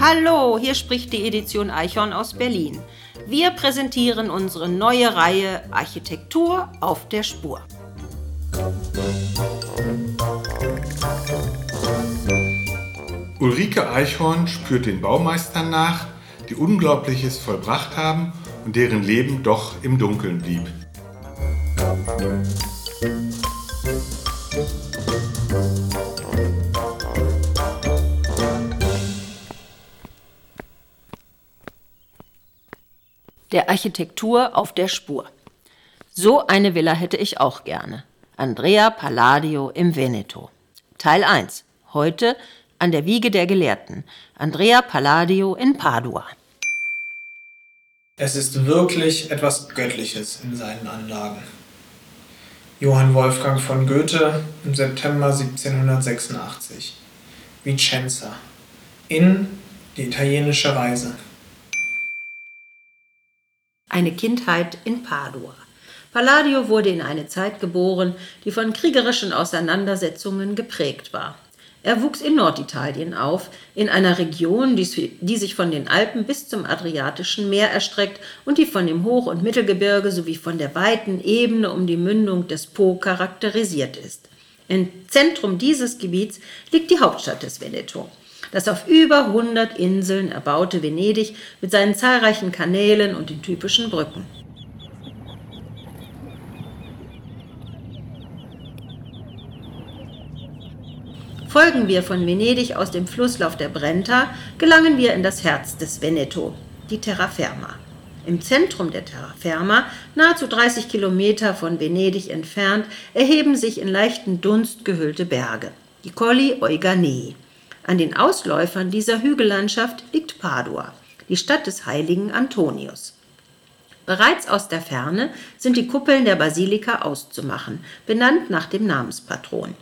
Hallo, hier spricht die Edition Eichhorn aus Berlin. Wir präsentieren unsere neue Reihe Architektur auf der Spur. Ulrike Eichhorn spürt den Baumeistern nach, die Unglaubliches vollbracht haben und deren Leben doch im Dunkeln blieb. Der Architektur auf der Spur. So eine Villa hätte ich auch gerne. Andrea Palladio im Veneto. Teil 1. Heute an der Wiege der Gelehrten. Andrea Palladio in Padua. Es ist wirklich etwas Göttliches in seinen Anlagen. Johann Wolfgang von Goethe im September 1786. Vicenza. In die italienische Reise. Eine Kindheit in Padua. Palladio wurde in eine Zeit geboren, die von kriegerischen Auseinandersetzungen geprägt war. Er wuchs in Norditalien auf, in einer Region, die, sich von den Alpen bis zum Adriatischen Meer erstreckt und die von dem Hoch- und Mittelgebirge sowie von der weiten Ebene um die Mündung des Po charakterisiert ist. Im Zentrum dieses Gebiets liegt die Hauptstadt des Veneto. Das auf über 100 Inseln erbaute Venedig mit seinen zahlreichen Kanälen und den typischen Brücken. Folgen wir von Venedig aus dem Flusslauf der Brenta, gelangen wir in das Herz des Veneto, die Terraferma. Im Zentrum der Terraferma, nahezu 30 Kilometer von Venedig entfernt, erheben sich in leichten Dunst gehüllte Berge, die Colli Euganei. An den Ausläufern dieser Hügellandschaft liegt Padua, die Stadt des heiligen Antonius. Bereits aus der Ferne sind die Kuppeln der Basilika auszumachen, benannt nach dem Namenspatron.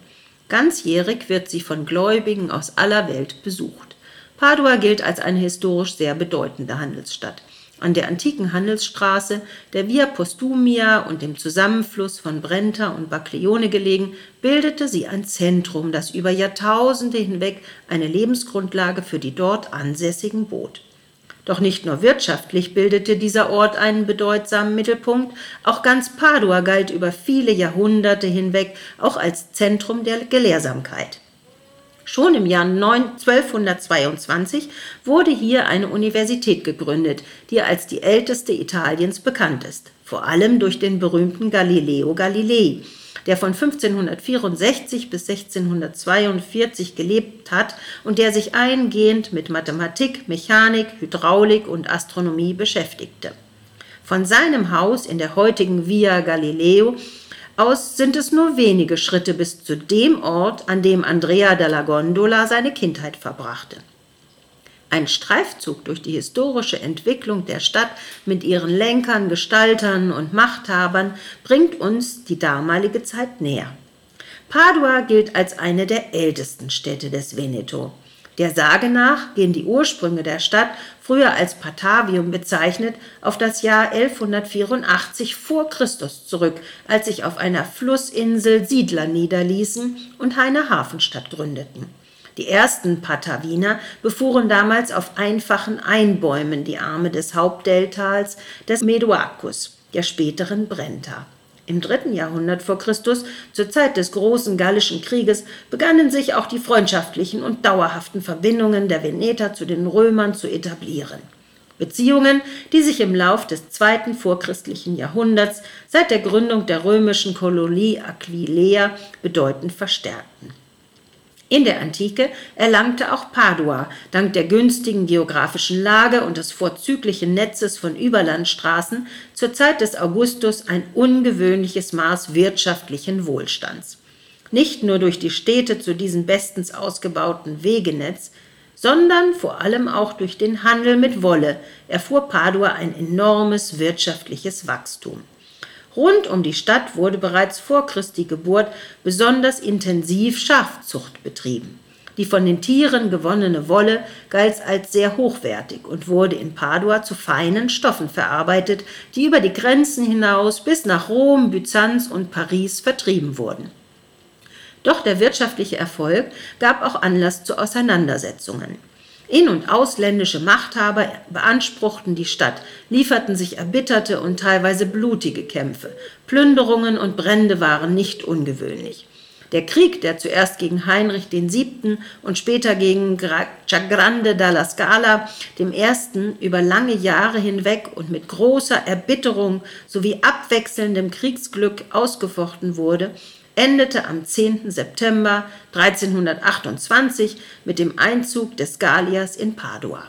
Ganzjährig wird sie von Gläubigen aus aller Welt besucht. Padua gilt als eine historisch sehr bedeutende Handelsstadt. An der antiken Handelsstraße, der Via Postumia und dem Zusammenfluss von Brenta und Baglione gelegen, bildete sie ein Zentrum, das über Jahrtausende hinweg eine Lebensgrundlage für die dort Ansässigen bot. Doch nicht nur wirtschaftlich bildete dieser Ort einen bedeutsamen Mittelpunkt, auch ganz Padua galt über viele Jahrhunderte hinweg auch als Zentrum der Gelehrsamkeit. Schon im Jahr 1222 wurde hier eine Universität gegründet, die als die älteste Italiens bekannt ist, vor allem durch den berühmten Galileo Galilei, der von 1564 bis 1642 gelebt hat und der sich eingehend mit Mathematik, Mechanik, Hydraulik und Astronomie beschäftigte. Von seinem Haus in der heutigen Via Galileo aus sind es nur wenige Schritte bis zu dem Ort, an dem Andrea della Gondola seine Kindheit verbrachte. Ein Streifzug durch die historische Entwicklung der Stadt mit ihren Lenkern, Gestaltern und Machthabern bringt uns die damalige Zeit näher. Padua gilt als eine der ältesten Städte des Veneto. Der Sage nach gehen die Ursprünge der Stadt, früher als Patavium bezeichnet, auf das Jahr 1184 vor Christus zurück, als sich auf einer Flussinsel Siedler niederließen und eine Hafenstadt gründeten. Die ersten Patawiner befuhren damals auf einfachen Einbäumen die Arme des Hauptdeltals des Medoacus, der späteren Brenta. Im dritten Jahrhundert vor Christus, zur Zeit des großen Gallischen Krieges, begannen sich auch die freundschaftlichen und dauerhaften Verbindungen der Veneter zu den Römern zu etablieren. Beziehungen, die sich im Lauf des zweiten vorchristlichen Jahrhunderts seit der Gründung der römischen Kolonie Aquileia bedeutend verstärkten. In der Antike erlangte auch Padua dank der günstigen geografischen Lage und des vorzüglichen Netzes von Überlandstraßen zur Zeit des Augustus ein ungewöhnliches Maß wirtschaftlichen Wohlstands. Nicht nur durch die Städte zu diesem bestens ausgebauten Wegenetz, sondern vor allem auch durch den Handel mit Wolle erfuhr Padua ein enormes wirtschaftliches Wachstum. Rund um die Stadt wurde bereits vor Christi Geburt besonders intensiv Schafzucht betrieben. Die von den Tieren gewonnene Wolle galt als sehr hochwertig und wurde in Padua zu feinen Stoffen verarbeitet, die über die Grenzen hinaus bis nach Rom, Byzanz und Paris vertrieben wurden. Doch der wirtschaftliche Erfolg gab auch Anlass zu Auseinandersetzungen. In- und ausländische Machthaber beanspruchten die Stadt, lieferten sich erbitterte und teilweise blutige Kämpfe. Plünderungen und Brände waren nicht ungewöhnlich. Der Krieg, der zuerst gegen Heinrich VII. und später gegen Ciagrande dalla Scala, Ersten, über lange Jahre hinweg und mit großer Erbitterung sowie abwechselndem Kriegsglück ausgefochten wurde, endete am 10. September 1328 mit dem Einzug des Galliers in Padua.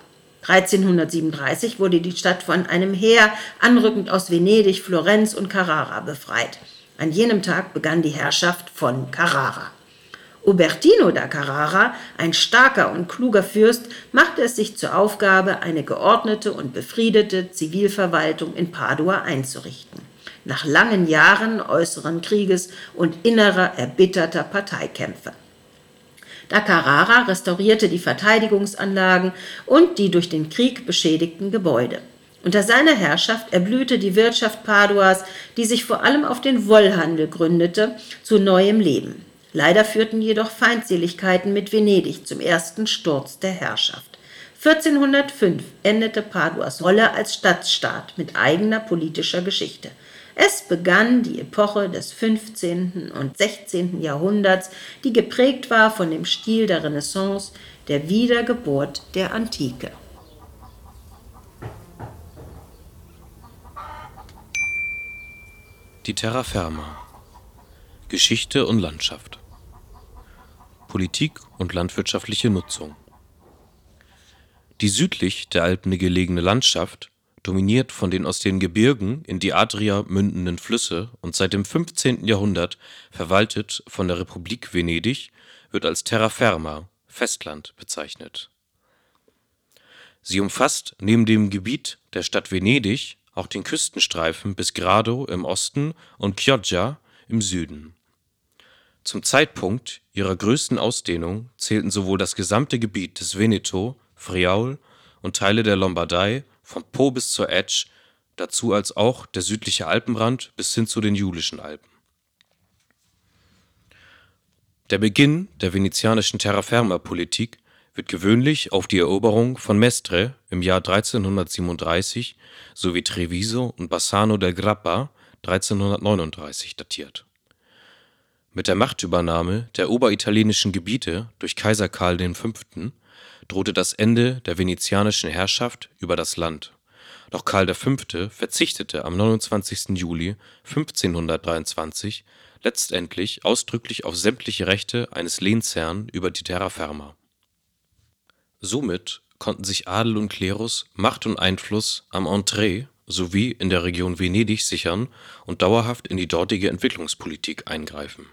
1337 wurde die Stadt von einem Heer anrückend aus Venedig, Florenz und Carrara befreit. An jenem Tag begann die Herrschaft von Carrara. Ubertino da Carrara, ein starker und kluger Fürst, machte es sich zur Aufgabe, eine geordnete und befriedete Zivilverwaltung in Padua einzurichten nach langen Jahren äußeren Krieges und innerer erbitterter Parteikämpfe. Da Carrara restaurierte die Verteidigungsanlagen und die durch den Krieg beschädigten Gebäude. Unter seiner Herrschaft erblühte die Wirtschaft Paduas, die sich vor allem auf den Wollhandel gründete, zu neuem Leben. Leider führten jedoch Feindseligkeiten mit Venedig zum ersten Sturz der Herrschaft. 1405 endete Paduas Rolle als Stadtstaat mit eigener politischer Geschichte. Es begann die Epoche des 15. und 16. Jahrhunderts, die geprägt war von dem Stil der Renaissance, der Wiedergeburt der Antike. Die Terraferma Geschichte und Landschaft Politik und landwirtschaftliche Nutzung Die südlich der Alpen gelegene Landschaft dominiert von den aus den Gebirgen in die Adria mündenden Flüsse und seit dem 15. Jahrhundert verwaltet von der Republik Venedig, wird als Terraferma (Festland) bezeichnet. Sie umfasst neben dem Gebiet der Stadt Venedig auch den Küstenstreifen bis Grado im Osten und Chioggia im Süden. Zum Zeitpunkt ihrer größten Ausdehnung zählten sowohl das gesamte Gebiet des Veneto, Friaul und Teile der Lombardei vom Po bis zur Etsch, dazu als auch der südliche Alpenrand bis hin zu den Julischen Alpen. Der Beginn der venezianischen Terraferma-Politik wird gewöhnlich auf die Eroberung von Mestre im Jahr 1337 sowie Treviso und Bassano del Grappa 1339 datiert. Mit der Machtübernahme der oberitalienischen Gebiete durch Kaiser Karl V drohte das Ende der venezianischen Herrschaft über das Land, doch Karl V. verzichtete am 29. Juli 1523 letztendlich ausdrücklich auf sämtliche Rechte eines Lehnsherrn über die Terraferma. Somit konnten sich Adel und Klerus Macht und Einfluss am Entree sowie in der Region Venedig sichern und dauerhaft in die dortige Entwicklungspolitik eingreifen.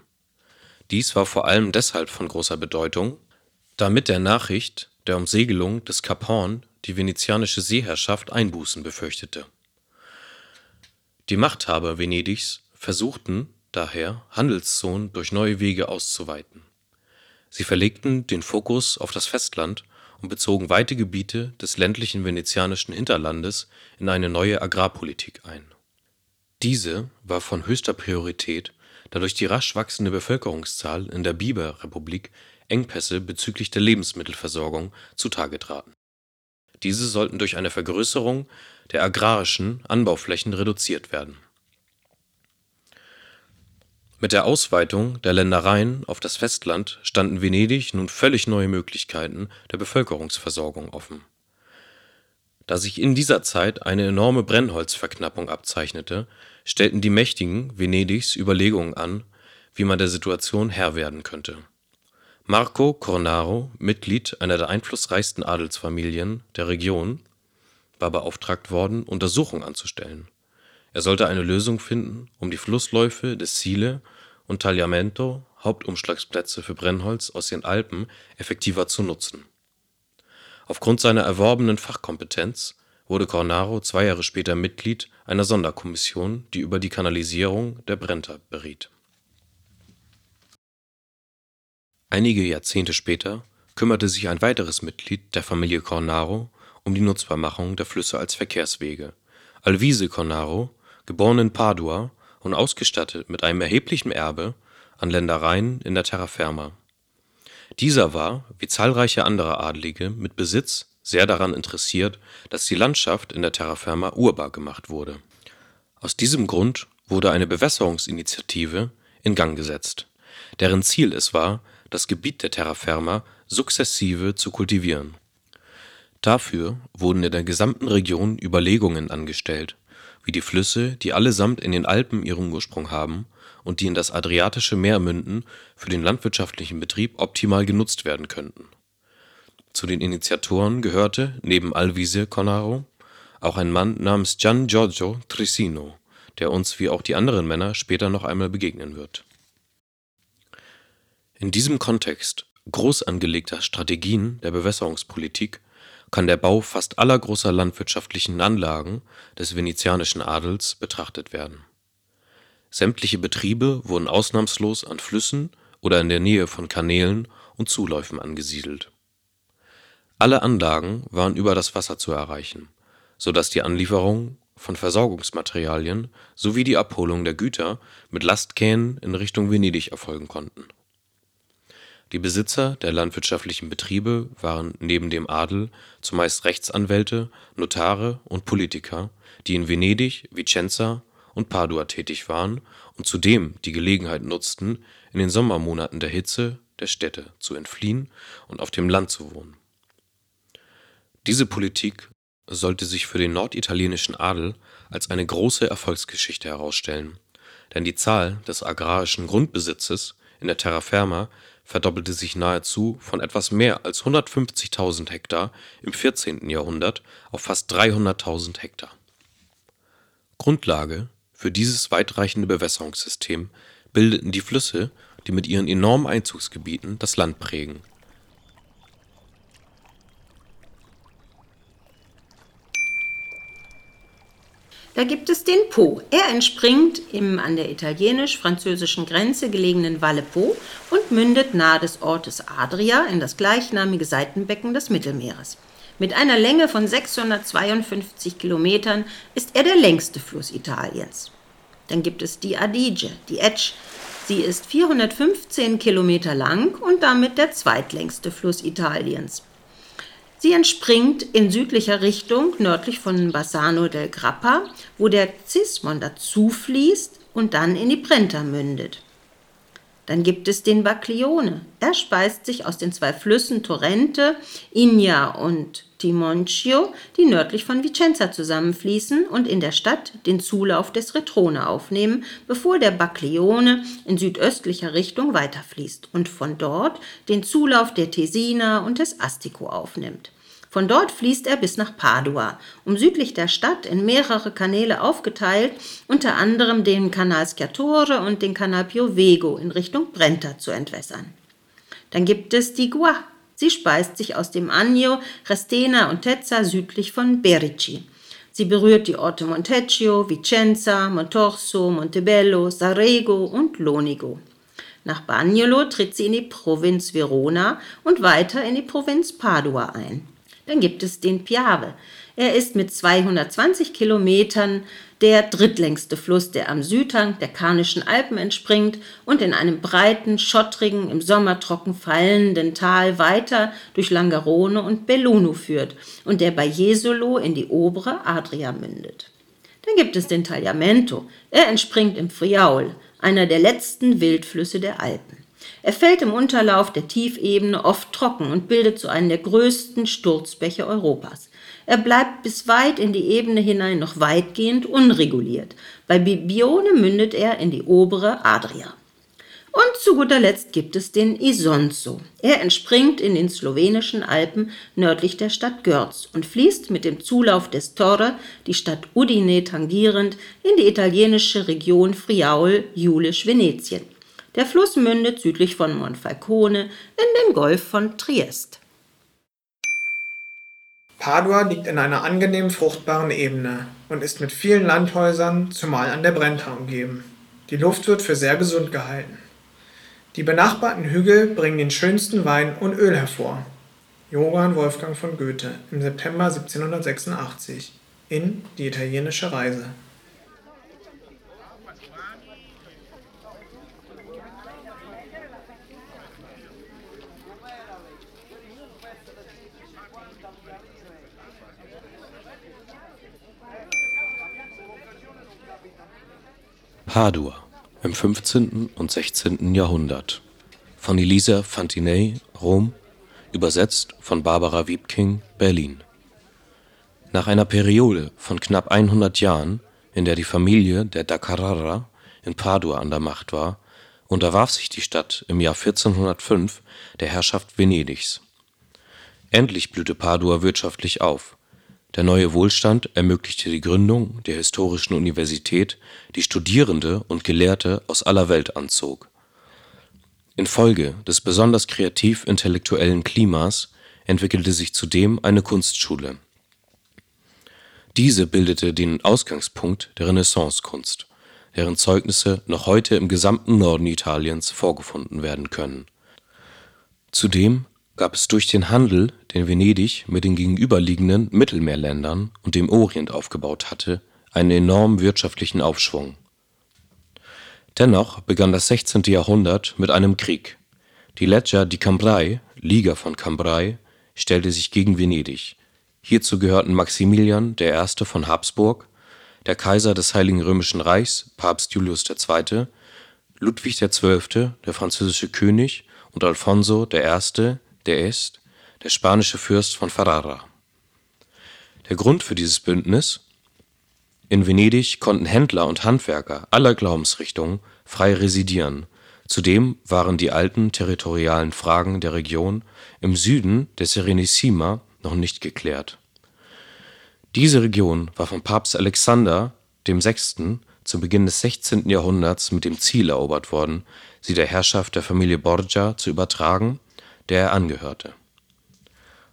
Dies war vor allem deshalb von großer Bedeutung, da mit der Nachricht der Umsegelung des Kap Horn die venezianische Seeherrschaft Einbußen befürchtete. Die Machthaber Venedigs versuchten daher, Handelszonen durch neue Wege auszuweiten. Sie verlegten den Fokus auf das Festland und bezogen weite Gebiete des ländlichen venezianischen Hinterlandes in eine neue Agrarpolitik ein. Diese war von höchster Priorität, da durch die rasch wachsende Bevölkerungszahl in der Biberrepublik Engpässe bezüglich der Lebensmittelversorgung zutage traten. Diese sollten durch eine Vergrößerung der agrarischen Anbauflächen reduziert werden. Mit der Ausweitung der Ländereien auf das Festland standen Venedig nun völlig neue Möglichkeiten der Bevölkerungsversorgung offen. Da sich in dieser Zeit eine enorme Brennholzverknappung abzeichnete, stellten die Mächtigen Venedigs Überlegungen an, wie man der Situation Herr werden könnte Marco Cornaro, Mitglied einer der einflussreichsten Adelsfamilien der Region, war beauftragt worden, Untersuchungen anzustellen. Er sollte eine Lösung finden, um die Flussläufe des Sile und Tagliamento, Hauptumschlagsplätze für Brennholz aus den Alpen, effektiver zu nutzen. Aufgrund seiner erworbenen Fachkompetenz wurde Cornaro zwei Jahre später Mitglied einer Sonderkommission, die über die Kanalisierung der Brenta beriet Einige Jahrzehnte später kümmerte sich ein weiteres Mitglied der Familie Cornaro um die Nutzbarmachung der Flüsse als Verkehrswege. Alvise Cornaro, geboren in Padua und ausgestattet mit einem erheblichen Erbe an Ländereien in der Terraferma. Dieser war, wie zahlreiche andere Adlige mit Besitz, sehr daran interessiert, dass die Landschaft in der Terraferma urbar gemacht wurde. Aus diesem Grund wurde eine Bewässerungsinitiative in Gang gesetzt, deren Ziel es war, das Gebiet der Terraferma sukzessive zu kultivieren. Dafür wurden in der gesamten Region Überlegungen angestellt, wie die Flüsse, die allesamt in den Alpen ihren Ursprung haben und die in das Adriatische Meer münden, für den landwirtschaftlichen Betrieb optimal genutzt werden könnten. Zu den Initiatoren gehörte neben Alvise Cornaro auch ein Mann namens Gian Giorgio Trissino, der uns wie auch die anderen Männer später noch einmal begegnen wird. In diesem Kontext groß angelegter Strategien der Bewässerungspolitik kann der Bau fast aller großer landwirtschaftlichen Anlagen des venezianischen Adels betrachtet werden. Sämtliche Betriebe wurden ausnahmslos an Flüssen oder in der Nähe von Kanälen und Zuläufen angesiedelt. Alle Anlagen waren über das Wasser zu erreichen, so dass die Anlieferung von Versorgungsmaterialien sowie die Abholung der Güter mit Lastkähnen in Richtung Venedig erfolgen konnten die Besitzer der landwirtschaftlichen Betriebe waren neben dem Adel zumeist Rechtsanwälte, Notare und Politiker, die in Venedig, Vicenza und Padua tätig waren und zudem die Gelegenheit nutzten, in den Sommermonaten der Hitze der Städte zu entfliehen und auf dem Land zu wohnen. Diese Politik sollte sich für den norditalienischen Adel als eine große Erfolgsgeschichte herausstellen, denn die Zahl des agrarischen Grundbesitzes in der Terraferma verdoppelte sich nahezu von etwas mehr als 150.000 Hektar im 14. Jahrhundert auf fast 300.000 Hektar. Grundlage für dieses weitreichende Bewässerungssystem bildeten die Flüsse, die mit ihren enormen Einzugsgebieten das Land prägen Da gibt es den Po. Er entspringt im an der italienisch-französischen Grenze gelegenen Valle Po und mündet nahe des Ortes Adria in das gleichnamige Seitenbecken des Mittelmeeres. Mit einer Länge von 652 Kilometern ist er der längste Fluss Italiens. Dann gibt es die Adige, die Etsch. Sie ist 415 Kilometer lang und damit der zweitlängste Fluss Italiens. Sie entspringt in südlicher Richtung nördlich von Bassano del Grappa, wo der Cismon dazufließt und dann in die Brenta mündet. Dann gibt es den Baglione. Er speist sich aus den zwei Flüssen Torrente, Igna und Timoncio, die nördlich von Vicenza zusammenfließen und in der Stadt den Zulauf des Retrone aufnehmen, bevor der Baglione in südöstlicher Richtung weiterfließt und von dort den Zulauf der Tesina und des Astico aufnimmt. Von dort fließt er bis nach Padua, um südlich der Stadt in mehrere Kanäle aufgeteilt, unter anderem den Canal Sciatore und den Canal Piovego in Richtung Brenta zu entwässern. Dann gibt es die Gua, Sie speist sich aus dem Agno, Restena und Tezza südlich von Berici. Sie berührt die Orte Montecchio, Vicenza, Montorso, Montebello, Sarrego und Lonigo. Nach Bagnolo tritt sie in die Provinz Verona und weiter in die Provinz Padua ein. Dann gibt es den Piave. Er ist mit 220 Kilometern der drittlängste Fluss, der am Südhang der Karnischen Alpen entspringt und in einem breiten, schottrigen, im Sommer trocken fallenden Tal weiter durch Langarone und Belluno führt und der bei Jesolo in die obere Adria mündet. Dann gibt es den Tagliamento. Er entspringt im Friaul, einer der letzten Wildflüsse der Alpen. Er fällt im Unterlauf der Tiefebene oft trocken und bildet zu einem der größten Sturzbäche Europas. Er bleibt bis weit in die Ebene hinein noch weitgehend unreguliert. Bei Bibione mündet er in die obere Adria. Und zu guter Letzt gibt es den Isonzo. Er entspringt in den slowenischen Alpen nördlich der Stadt Görz und fließt mit dem Zulauf des Torre, die Stadt Udine tangierend, in die italienische Region Friaul-Julisch-Venetien. Der Fluss mündet südlich von Monfalcone in den Golf von Triest. Padua liegt in einer angenehm fruchtbaren Ebene und ist mit vielen Landhäusern, zumal an der Brenta, umgeben. Die Luft wird für sehr gesund gehalten. Die benachbarten Hügel bringen den schönsten Wein und Öl hervor. Johann Wolfgang von Goethe im September 1786 in Die italienische Reise. Padua im 15. und 16. Jahrhundert von Elisa Fantinei, Rom, übersetzt von Barbara Wiebking, Berlin. Nach einer Periode von knapp 100 Jahren, in der die Familie der da Carrara in Padua an der Macht war, unterwarf sich die Stadt im Jahr 1405 der Herrschaft Venedigs. Endlich blühte Padua wirtschaftlich auf der neue Wohlstand ermöglichte die Gründung der historischen Universität, die Studierende und Gelehrte aus aller Welt anzog. Infolge des besonders kreativ-intellektuellen Klimas entwickelte sich zudem eine Kunstschule. Diese bildete den Ausgangspunkt der Renaissancekunst, deren Zeugnisse noch heute im gesamten Norden Italiens vorgefunden werden können. Zudem gab es durch den Handel, den Venedig mit den gegenüberliegenden Mittelmeerländern und dem Orient aufgebaut hatte, einen enormen wirtschaftlichen Aufschwung. Dennoch begann das 16. Jahrhundert mit einem Krieg. Die Lega di Cambrai (Liga von Cambrai) stellte sich gegen Venedig. Hierzu gehörten Maximilian I. von Habsburg, der Kaiser des Heiligen Römischen Reichs Papst Julius II., Ludwig XII., der französische König und Alfonso I der ist der spanische Fürst von Ferrara. Der Grund für dieses Bündnis: In Venedig konnten Händler und Handwerker aller Glaubensrichtungen frei residieren, zudem waren die alten territorialen Fragen der Region im Süden der Serenissima noch nicht geklärt. Diese Region war von Papst Alexander VI. zu Beginn des 16. Jahrhunderts mit dem Ziel erobert worden, sie der Herrschaft der Familie Borgia zu übertragen der er angehörte.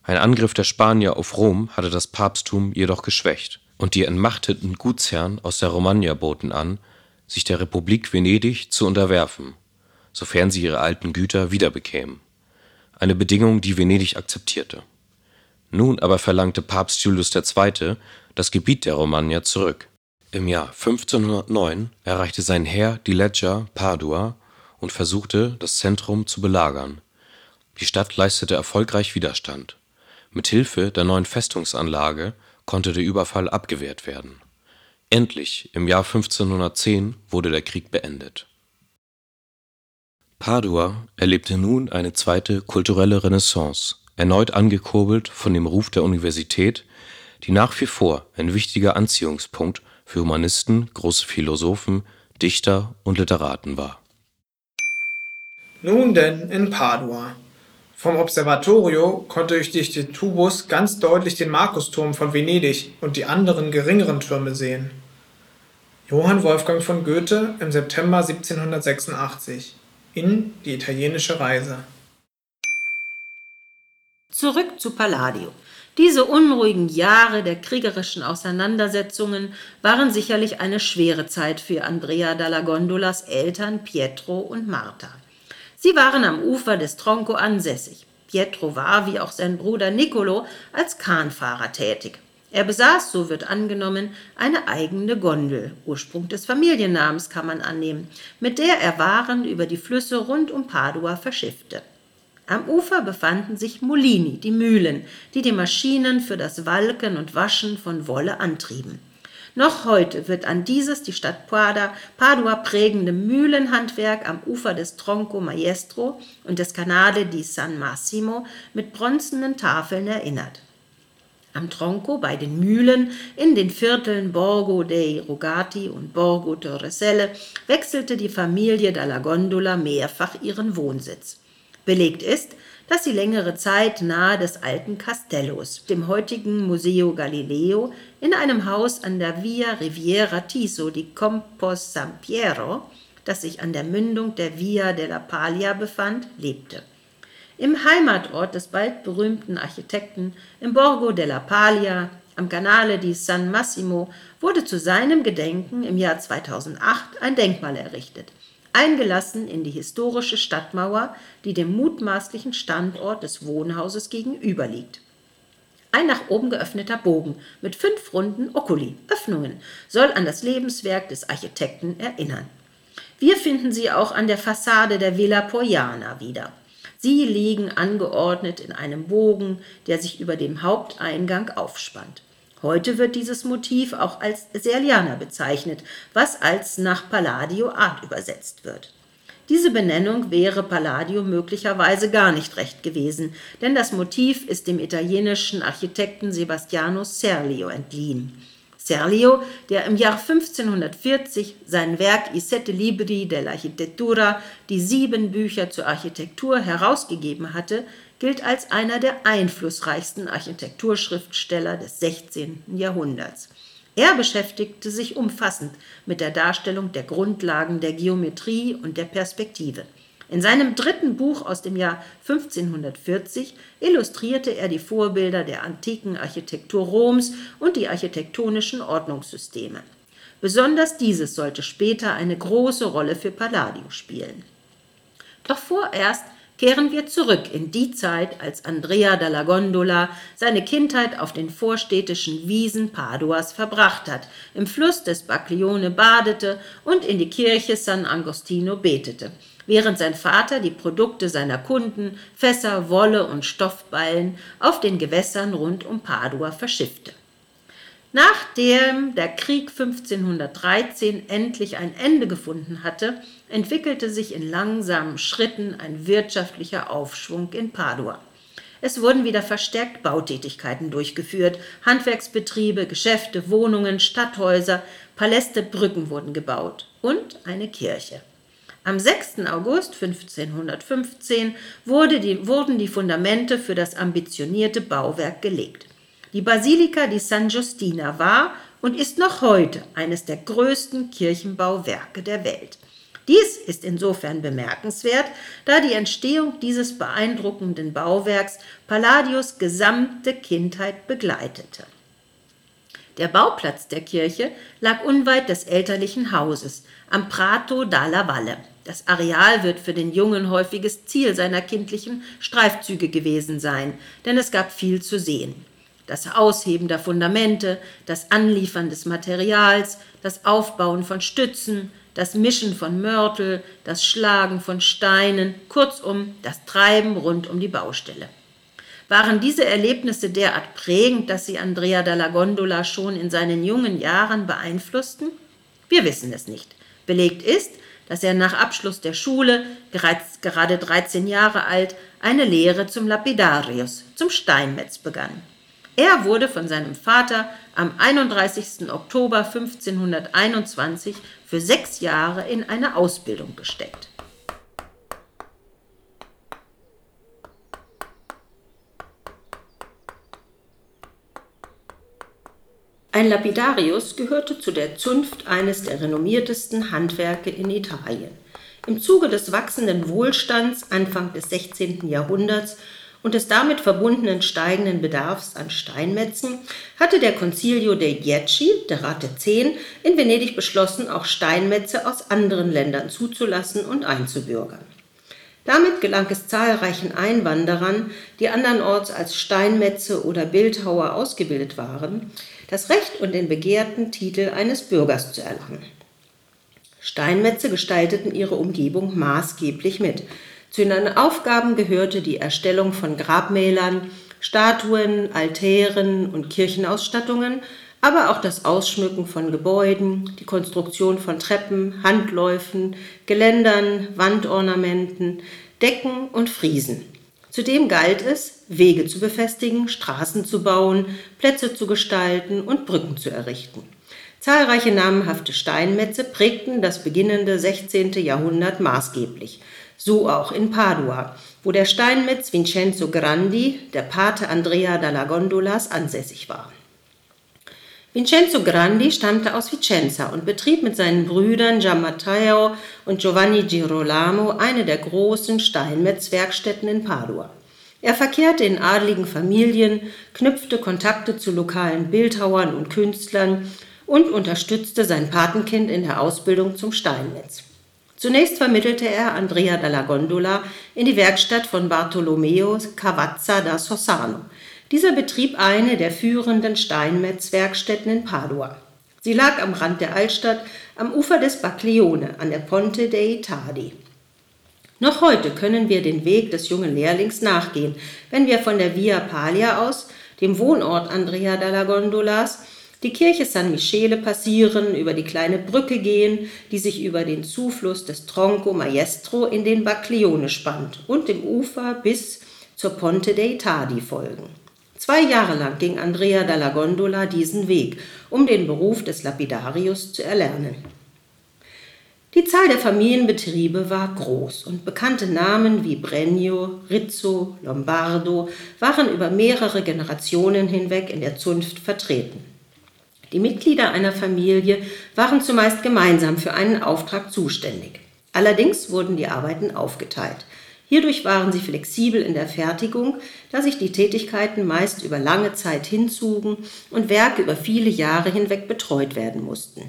Ein Angriff der Spanier auf Rom hatte das Papsttum jedoch geschwächt, und die entmachteten Gutsherren aus der Romagna boten an, sich der Republik Venedig zu unterwerfen, sofern sie ihre alten Güter wiederbekämen, eine Bedingung, die Venedig akzeptierte. Nun aber verlangte Papst Julius II. das Gebiet der Romagna zurück. Im Jahr 1509 erreichte sein Heer die Leggja Padua und versuchte, das Zentrum zu belagern die Stadt leistete erfolgreich Widerstand. Mit Hilfe der neuen Festungsanlage konnte der Überfall abgewehrt werden. Endlich im Jahr 1510 wurde der Krieg beendet. Padua erlebte nun eine zweite kulturelle Renaissance, erneut angekurbelt von dem Ruf der Universität, die nach wie vor ein wichtiger Anziehungspunkt für Humanisten, große Philosophen, Dichter und Literaten war. Nun denn in Padua vom Observatorio konnte ich durch den Tubus ganz deutlich den Markusturm von Venedig und die anderen geringeren Türme sehen. Johann Wolfgang von Goethe im September 1786 in Die italienische Reise. Zurück zu Palladio. Diese unruhigen Jahre der kriegerischen Auseinandersetzungen waren sicherlich eine schwere Zeit für Andrea dalla Gondolas Eltern Pietro und Marta. Sie waren am Ufer des Tronco ansässig. Pietro war, wie auch sein Bruder Niccolo, als Kahnfahrer tätig. Er besaß, so wird angenommen, eine eigene Gondel, Ursprung des Familiennamens kann man annehmen, mit der er Waren über die Flüsse rund um Padua verschiffte. Am Ufer befanden sich Mulini, die Mühlen, die die Maschinen für das Walken und Waschen von Wolle antrieben. Noch heute wird an dieses die Stadt Padua prägende Mühlenhandwerk am Ufer des Tronco Maestro und des Canale di San Massimo mit bronzenen Tafeln erinnert. Am Tronco bei den Mühlen in den Vierteln Borgo dei Rogati und Borgo Torreselle wechselte die Familie dalla Gondola mehrfach ihren Wohnsitz. Belegt ist, dass sie längere Zeit nahe des alten Castellos, dem heutigen Museo Galileo, in einem Haus an der Via Riviera Tiso di Compos San Piero, das sich an der Mündung der Via della Paglia befand, lebte. Im Heimatort des bald berühmten Architekten, im Borgo della Paglia, am Canale di San Massimo, wurde zu seinem Gedenken im Jahr 2008 ein Denkmal errichtet. Eingelassen in die historische Stadtmauer, die dem mutmaßlichen Standort des Wohnhauses gegenüberliegt. Ein nach oben geöffneter Bogen mit fünf runden Oculi, Öffnungen, soll an das Lebenswerk des Architekten erinnern. Wir finden sie auch an der Fassade der Villa Poiana wieder. Sie liegen angeordnet in einem Bogen, der sich über dem Haupteingang aufspannt. Heute wird dieses Motiv auch als Serliana bezeichnet, was als nach Palladio Art übersetzt wird. Diese Benennung wäre Palladio möglicherweise gar nicht recht gewesen, denn das Motiv ist dem italienischen Architekten Sebastiano Serlio entliehen. Serlio, der im Jahr 1540 sein Werk I Sette Libri dell'Architettura, die sieben Bücher zur Architektur, herausgegeben hatte, gilt als einer der einflussreichsten Architekturschriftsteller des 16. Jahrhunderts. Er beschäftigte sich umfassend mit der Darstellung der Grundlagen der Geometrie und der Perspektive. In seinem dritten Buch aus dem Jahr 1540 illustrierte er die Vorbilder der antiken Architektur Roms und die architektonischen Ordnungssysteme. Besonders dieses sollte später eine große Rolle für Palladio spielen. Doch vorerst kehren wir zurück in die Zeit, als Andrea dalla Gondola seine Kindheit auf den vorstädtischen Wiesen Paduas verbracht hat, im Fluss des Baglione badete und in die Kirche San Agostino betete, während sein Vater die Produkte seiner Kunden, Fässer, Wolle und Stoffballen auf den Gewässern rund um Padua verschiffte. Nachdem der Krieg 1513 endlich ein Ende gefunden hatte, entwickelte sich in langsamen Schritten ein wirtschaftlicher Aufschwung in Padua. Es wurden wieder verstärkt Bautätigkeiten durchgeführt, Handwerksbetriebe, Geschäfte, Wohnungen, Stadthäuser, Paläste, Brücken wurden gebaut und eine Kirche. Am 6. August 1515 wurde die, wurden die Fundamente für das ambitionierte Bauwerk gelegt. Die Basilika di San Giustina war und ist noch heute eines der größten Kirchenbauwerke der Welt. Dies ist insofern bemerkenswert, da die Entstehung dieses beeindruckenden Bauwerks Palladios gesamte Kindheit begleitete. Der Bauplatz der Kirche lag unweit des elterlichen Hauses am Prato dalla Valle. Das Areal wird für den Jungen häufiges Ziel seiner kindlichen Streifzüge gewesen sein, denn es gab viel zu sehen. Das Ausheben der Fundamente, das Anliefern des Materials, das Aufbauen von Stützen, das Mischen von Mörtel, das Schlagen von Steinen, kurzum das Treiben rund um die Baustelle. Waren diese Erlebnisse derart prägend, dass sie Andrea dalla Gondola schon in seinen jungen Jahren beeinflussten? Wir wissen es nicht. Belegt ist, dass er nach Abschluss der Schule, gerade 13 Jahre alt, eine Lehre zum Lapidarius, zum Steinmetz begann. Er wurde von seinem Vater am 31. Oktober 1521 für sechs Jahre in eine Ausbildung gesteckt. Ein Lapidarius gehörte zu der Zunft eines der renommiertesten Handwerke in Italien. Im Zuge des wachsenden Wohlstands Anfang des 16. Jahrhunderts und des damit verbundenen steigenden Bedarfs an Steinmetzen hatte der Concilio dei Dieci, der Rat der Zehn, in Venedig beschlossen, auch Steinmetze aus anderen Ländern zuzulassen und einzubürgern. Damit gelang es zahlreichen Einwanderern, die andernorts als Steinmetze oder Bildhauer ausgebildet waren, das Recht und den begehrten Titel eines Bürgers zu erlangen. Steinmetze gestalteten ihre Umgebung maßgeblich mit. Zu ihren Aufgaben gehörte die Erstellung von Grabmälern, Statuen, Altären und Kirchenausstattungen, aber auch das Ausschmücken von Gebäuden, die Konstruktion von Treppen, Handläufen, Geländern, Wandornamenten, Decken und Friesen. Zudem galt es, Wege zu befestigen, Straßen zu bauen, Plätze zu gestalten und Brücken zu errichten. Zahlreiche namhafte Steinmetze prägten das beginnende 16. Jahrhundert maßgeblich – so auch in Padua, wo der Steinmetz Vincenzo Grandi, der Pate Andrea dalla Gondolas, ansässig war. Vincenzo Grandi stammte aus Vicenza und betrieb mit seinen Brüdern Giammatteo und Giovanni Girolamo eine der großen Steinmetzwerkstätten in Padua. Er verkehrte in adligen Familien, knüpfte Kontakte zu lokalen Bildhauern und Künstlern und unterstützte sein Patenkind in der Ausbildung zum Steinmetz. Zunächst vermittelte er Andrea dalla Gondola in die Werkstatt von Bartolomeo Cavazza da Sossano. Dieser betrieb eine der führenden Steinmetzwerkstätten in Padua. Sie lag am Rand der Altstadt, am Ufer des Baglione, an der Ponte dei Tardi. Noch heute können wir den Weg des jungen Lehrlings nachgehen, wenn wir von der Via Paglia aus, dem Wohnort Andrea dalla Gondolas, die Kirche San Michele passieren, über die kleine Brücke gehen, die sich über den Zufluss des Tronco Maestro in den Baglione spannt und dem Ufer bis zur Ponte dei Tardi folgen. Zwei Jahre lang ging Andrea dalla Gondola diesen Weg, um den Beruf des Lapidarius zu erlernen. Die Zahl der Familienbetriebe war groß und bekannte Namen wie Bregno, Rizzo, Lombardo waren über mehrere Generationen hinweg in der Zunft vertreten. Die Mitglieder einer Familie waren zumeist gemeinsam für einen Auftrag zuständig. Allerdings wurden die Arbeiten aufgeteilt. Hierdurch waren sie flexibel in der Fertigung, da sich die Tätigkeiten meist über lange Zeit hinzogen und Werke über viele Jahre hinweg betreut werden mussten.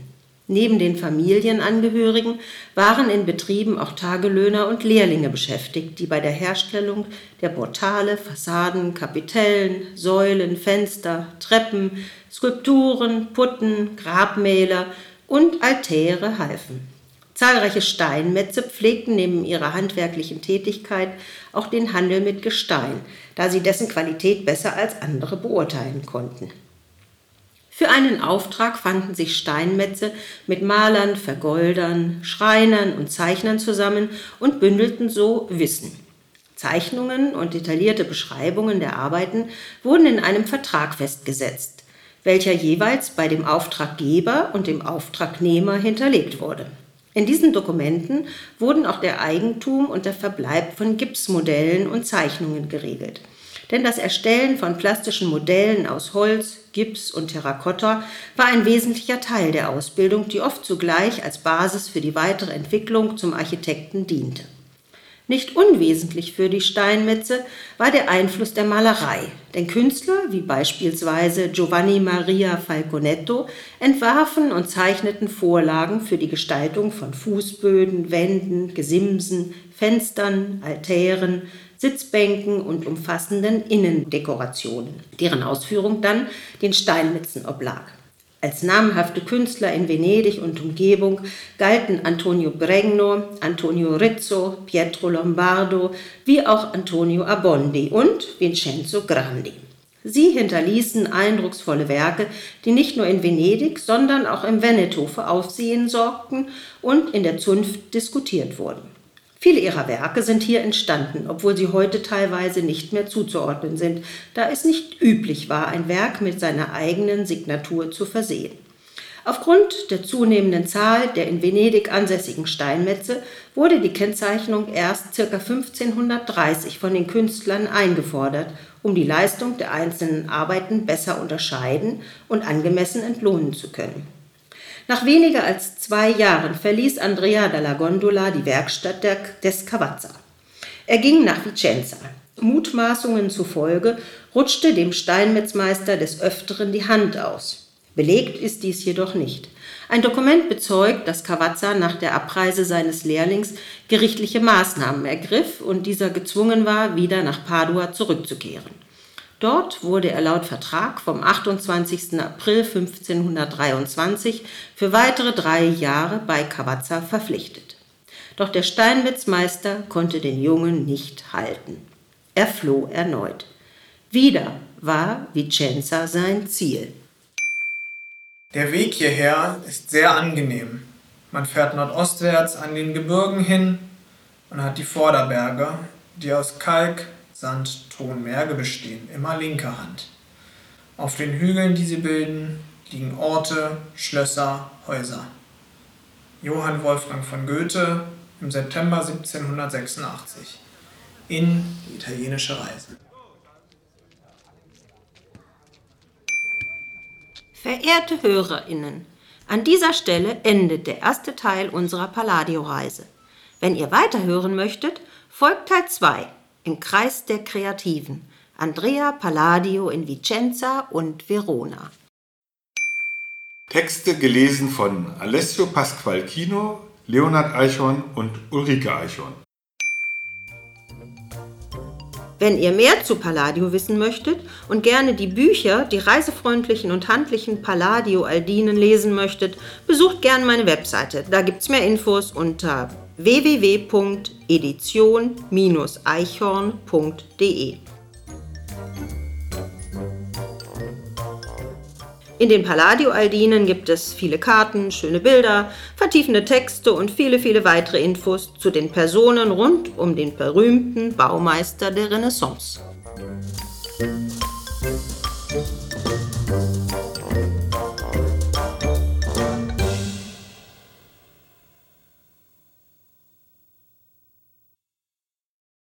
Neben den Familienangehörigen waren in Betrieben auch Tagelöhner und Lehrlinge beschäftigt, die bei der Herstellung der Portale, Fassaden, Kapitellen, Säulen, Fenster, Treppen, Skulpturen, Putten, Grabmäler und Altäre halfen. Zahlreiche Steinmetze pflegten neben ihrer handwerklichen Tätigkeit auch den Handel mit Gestein, da sie dessen Qualität besser als andere beurteilen konnten. Für einen Auftrag fanden sich Steinmetze mit Malern, Vergoldern, Schreinern und Zeichnern zusammen und bündelten so Wissen. Zeichnungen und detaillierte Beschreibungen der Arbeiten wurden in einem Vertrag festgesetzt, welcher jeweils bei dem Auftraggeber und dem Auftragnehmer hinterlegt wurde. In diesen Dokumenten wurden auch der Eigentum und der Verbleib von Gipsmodellen und Zeichnungen geregelt. Denn das Erstellen von plastischen Modellen aus Holz, Gips und Terrakotta war ein wesentlicher Teil der Ausbildung, die oft zugleich als Basis für die weitere Entwicklung zum Architekten diente. Nicht unwesentlich für die Steinmetze war der Einfluss der Malerei, denn Künstler wie beispielsweise Giovanni Maria Falconetto entwarfen und zeichneten Vorlagen für die Gestaltung von Fußböden, Wänden, Gesimsen, Fenstern, Altären, Sitzbänken und umfassenden Innendekorationen, deren Ausführung dann den Steinmetzen oblag. Als namhafte Künstler in Venedig und Umgebung galten Antonio Bregno, Antonio Rizzo, Pietro Lombardo wie auch Antonio Abondi und Vincenzo Grandi. Sie hinterließen eindrucksvolle Werke, die nicht nur in Venedig, sondern auch im Veneto für Aufsehen sorgten und in der Zunft diskutiert wurden. Viele ihrer Werke sind hier entstanden, obwohl sie heute teilweise nicht mehr zuzuordnen sind, da es nicht üblich war, ein Werk mit seiner eigenen Signatur zu versehen. Aufgrund der zunehmenden Zahl der in Venedig ansässigen Steinmetze wurde die Kennzeichnung erst ca. 1530 von den Künstlern eingefordert, um die Leistung der einzelnen Arbeiten besser unterscheiden und angemessen entlohnen zu können. Nach weniger als zwei Jahren verließ Andrea dalla Gondola die Werkstatt der, des Cavazza. Er ging nach Vicenza. Mutmaßungen zufolge rutschte dem Steinmetzmeister des Öfteren die Hand aus. Belegt ist dies jedoch nicht. Ein Dokument bezeugt, dass Cavazza nach der Abreise seines Lehrlings gerichtliche Maßnahmen ergriff und dieser gezwungen war, wieder nach Padua zurückzukehren. Dort wurde er laut Vertrag vom 28. April 1523 für weitere drei Jahre bei Cavazza verpflichtet. Doch der Steinmetzmeister konnte den Jungen nicht halten. Er floh erneut. Wieder war Vicenza sein Ziel. Der Weg hierher ist sehr angenehm. Man fährt nordostwärts an den Gebirgen hin und hat die Vorderberge, die aus Kalk, Sand, Ton, Merge bestehen, immer linker Hand. Auf den Hügeln, die sie bilden, liegen Orte, Schlösser, Häuser. Johann Wolfgang von Goethe im September 1786 in die italienische Reise. Verehrte Hörerinnen, an dieser Stelle endet der erste Teil unserer Palladio-Reise. Wenn ihr weiterhören möchtet, folgt Teil 2 im Kreis der Kreativen, Andrea Palladio in Vicenza und Verona. Texte gelesen von Alessio Pasqualchino, Leonhard Eichhorn und Ulrike Eichhorn. Wenn ihr mehr zu Palladio wissen möchtet und gerne die Bücher, die reisefreundlichen und handlichen Palladio-Aldinen lesen möchtet, besucht gerne meine Webseite. Da gibt es mehr Infos unter www.edition-eichhorn.de. In den Palladio-Aldinen gibt es viele Karten, schöne Bilder, vertiefende Texte und viele, viele weitere Infos zu den Personen rund um den berühmten Baumeister der Renaissance.